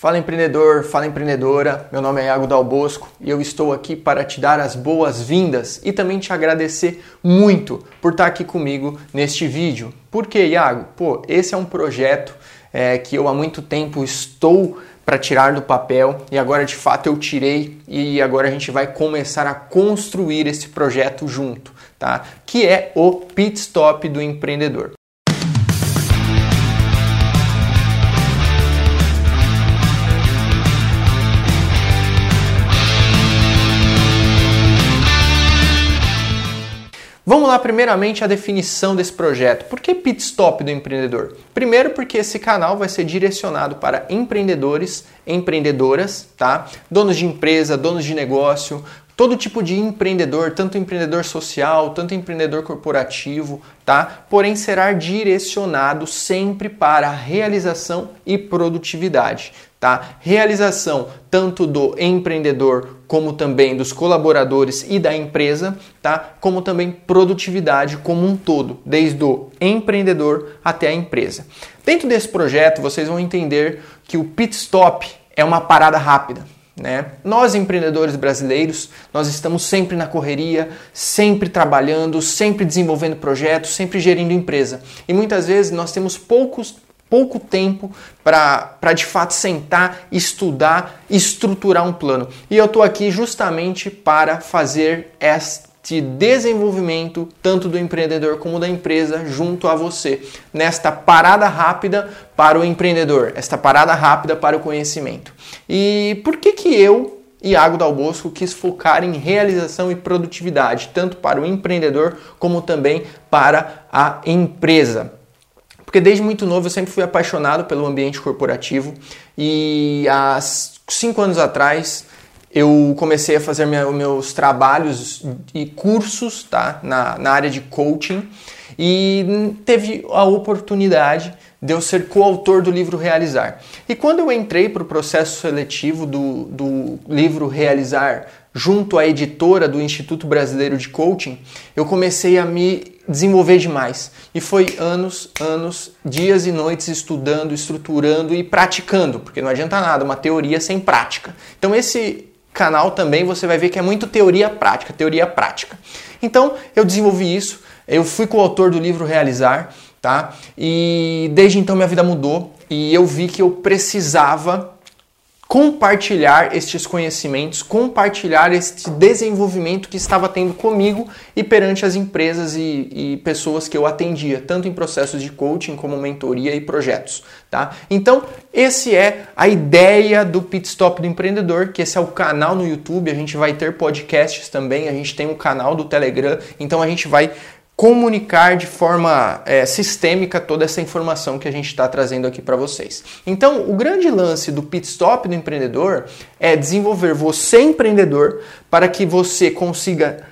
Fala empreendedor, fala empreendedora. Meu nome é Iago Dal Bosco e eu estou aqui para te dar as boas-vindas e também te agradecer muito por estar aqui comigo neste vídeo. Por que, Iago? Pô, esse é um projeto é, que eu há muito tempo estou para tirar do papel e agora de fato eu tirei e agora a gente vai começar a construir esse projeto junto, tá? Que é o Pit Stop do empreendedor. Vamos lá, primeiramente, a definição desse projeto. Por que pit stop do empreendedor? Primeiro, porque esse canal vai ser direcionado para empreendedores, empreendedoras, tá? Donos de empresa, donos de negócio, todo tipo de empreendedor, tanto empreendedor social, tanto empreendedor corporativo, tá? Porém será direcionado sempre para a realização e produtividade tá? Realização tanto do empreendedor como também dos colaboradores e da empresa, tá? Como também produtividade como um todo, desde o empreendedor até a empresa. Dentro desse projeto, vocês vão entender que o pit stop é uma parada rápida. Né? Nós empreendedores brasileiros, nós estamos sempre na correria, sempre trabalhando, sempre desenvolvendo projetos, sempre gerindo empresa. E muitas vezes nós temos poucos pouco tempo para de fato sentar, estudar, estruturar um plano. E eu estou aqui justamente para fazer este desenvolvimento, tanto do empreendedor como da empresa, junto a você, nesta parada rápida para o empreendedor, esta parada rápida para o conhecimento. E por que, que eu Iago Dal Bosco quis focar em realização e produtividade, tanto para o empreendedor como também para a empresa. Porque desde muito novo eu sempre fui apaixonado pelo ambiente corporativo e há cinco anos atrás eu comecei a fazer minha, meus trabalhos e cursos tá, na, na área de coaching e teve a oportunidade de eu ser coautor do livro Realizar. E quando eu entrei para o processo seletivo do, do livro Realizar junto à editora do Instituto Brasileiro de Coaching, eu comecei a me desenvolver demais. E foi anos, anos, dias e noites estudando, estruturando e praticando, porque não adianta nada uma teoria sem prática. Então esse canal também você vai ver que é muito teoria prática, teoria prática. Então eu desenvolvi isso, eu fui coautor do livro Realizar, tá? E desde então minha vida mudou e eu vi que eu precisava compartilhar estes conhecimentos, compartilhar este desenvolvimento que estava tendo comigo e perante as empresas e, e, pessoas que eu atendia, tanto em processos de coaching como mentoria e projetos. Tá? Então, esse é a ideia do Pit Stop do Empreendedor, que esse é o canal no YouTube, a gente vai ter podcasts também, a gente tem um canal do Telegram, então a gente vai comunicar de forma é, sistêmica toda essa informação que a gente está trazendo aqui para vocês. Então, o grande lance do pit stop do empreendedor é desenvolver você empreendedor para que você consiga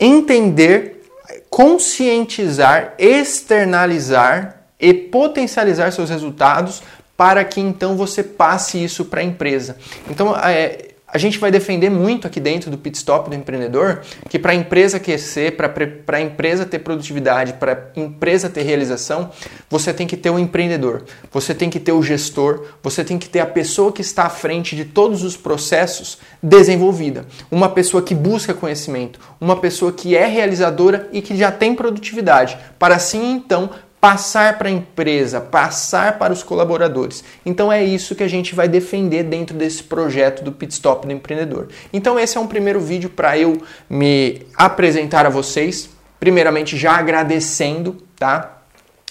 entender, conscientizar, externalizar e potencializar seus resultados para que então você passe isso para a empresa. Então, é, a gente vai defender muito aqui dentro do pit stop do empreendedor que para a empresa crescer, para a empresa ter produtividade, para a empresa ter realização, você tem que ter o um empreendedor, você tem que ter o gestor, você tem que ter a pessoa que está à frente de todos os processos desenvolvida. Uma pessoa que busca conhecimento, uma pessoa que é realizadora e que já tem produtividade, para assim então passar para a empresa, passar para os colaboradores. Então é isso que a gente vai defender dentro desse projeto do Pit Stop do Empreendedor. Então esse é um primeiro vídeo para eu me apresentar a vocês, primeiramente já agradecendo, tá?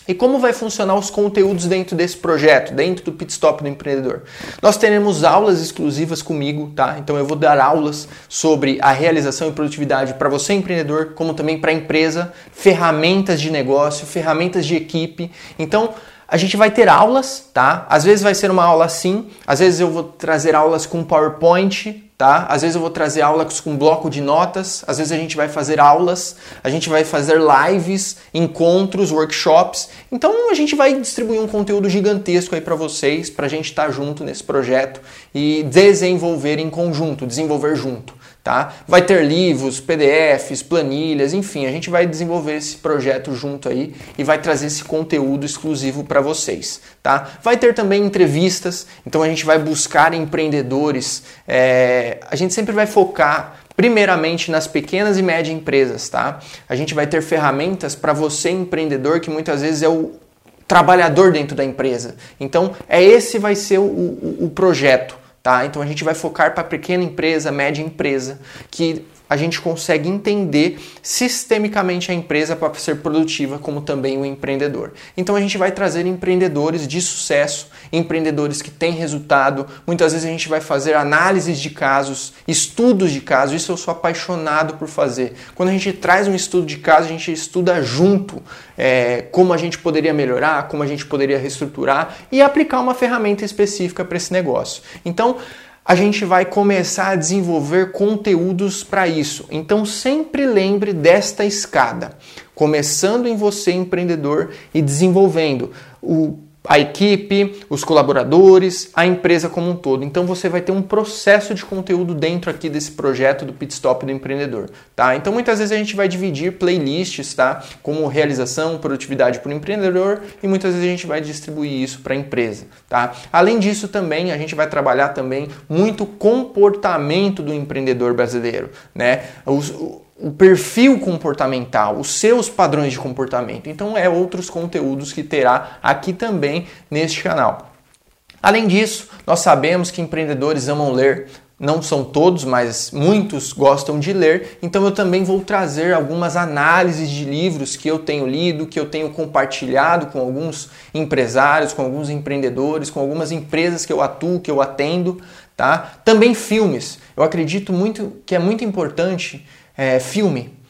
E como vai funcionar os conteúdos dentro desse projeto, dentro do Pit Stop do Empreendedor? Nós teremos aulas exclusivas comigo, tá? Então eu vou dar aulas sobre a realização e produtividade para você empreendedor, como também para a empresa, ferramentas de negócio, ferramentas de equipe. Então a gente vai ter aulas, tá? Às vezes vai ser uma aula assim, às vezes eu vou trazer aulas com PowerPoint, tá? Às vezes eu vou trazer aulas com bloco de notas, às vezes a gente vai fazer aulas, a gente vai fazer lives, encontros, workshops. Então a gente vai distribuir um conteúdo gigantesco aí para vocês, para a gente estar tá junto nesse projeto e desenvolver em conjunto, desenvolver junto, tá? Vai ter livros, PDFs, planilhas, enfim, a gente vai desenvolver esse projeto junto aí e vai trazer esse conteúdo exclusivo para vocês, tá? Vai ter também entrevistas, então a gente vai buscar empreendedores, é, a gente sempre vai focar primeiramente nas pequenas e médias empresas, tá? A gente vai ter ferramentas para você empreendedor que muitas vezes é o trabalhador dentro da empresa. Então, é esse vai ser o, o, o projeto. Tá? Então a gente vai focar para pequena empresa, média empresa, que a gente consegue entender sistemicamente a empresa para ser produtiva, como também o empreendedor. Então a gente vai trazer empreendedores de sucesso, empreendedores que têm resultado. Muitas vezes a gente vai fazer análises de casos, estudos de casos. Isso eu sou apaixonado por fazer. Quando a gente traz um estudo de caso, a gente estuda junto é, como a gente poderia melhorar, como a gente poderia reestruturar e aplicar uma ferramenta específica para esse negócio. Então a gente vai começar a desenvolver conteúdos para isso. Então sempre lembre desta escada, começando em você empreendedor e desenvolvendo o a equipe, os colaboradores, a empresa como um todo. Então você vai ter um processo de conteúdo dentro aqui desse projeto do Pit Stop do empreendedor, tá? Então muitas vezes a gente vai dividir playlists, tá? Como realização, produtividade para o empreendedor e muitas vezes a gente vai distribuir isso para a empresa, tá? Além disso também a gente vai trabalhar também muito comportamento do empreendedor brasileiro, né? Os, o perfil comportamental, os seus padrões de comportamento. Então, é outros conteúdos que terá aqui também neste canal. Além disso, nós sabemos que empreendedores amam ler, não são todos, mas muitos gostam de ler, então eu também vou trazer algumas análises de livros que eu tenho lido, que eu tenho compartilhado com alguns empresários, com alguns empreendedores, com algumas empresas que eu atuo, que eu atendo, tá? Também filmes. Eu acredito muito que é muito importante é, filme.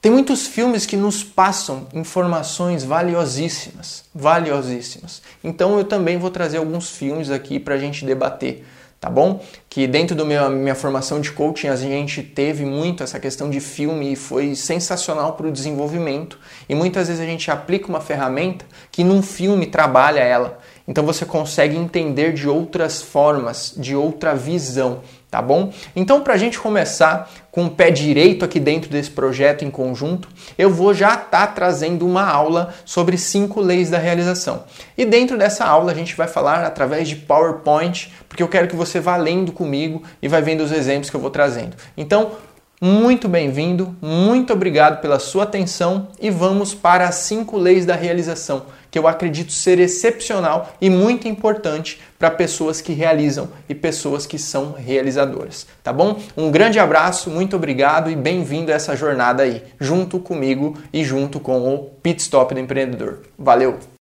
Tem muitos filmes que nos passam informações valiosíssimas, valiosíssimas. Então eu também vou trazer alguns filmes aqui para a gente debater, tá bom? Que dentro da minha formação de coaching a gente teve muito essa questão de filme e foi sensacional para o desenvolvimento. E muitas vezes a gente aplica uma ferramenta que num filme trabalha ela. Então você consegue entender de outras formas, de outra visão tá bom? Então, para a gente começar com o pé direito aqui dentro desse projeto em conjunto, eu vou já estar tá trazendo uma aula sobre cinco leis da realização. E dentro dessa aula a gente vai falar através de PowerPoint, porque eu quero que você vá lendo comigo e vai vendo os exemplos que eu vou trazendo. Então, muito bem-vindo, muito obrigado pela sua atenção e vamos para as cinco leis da realização que eu acredito ser excepcional e muito importante para pessoas que realizam e pessoas que são realizadoras, tá bom? Um grande abraço, muito obrigado e bem-vindo a essa jornada aí, junto comigo e junto com o Pit Stop do Empreendedor. Valeu!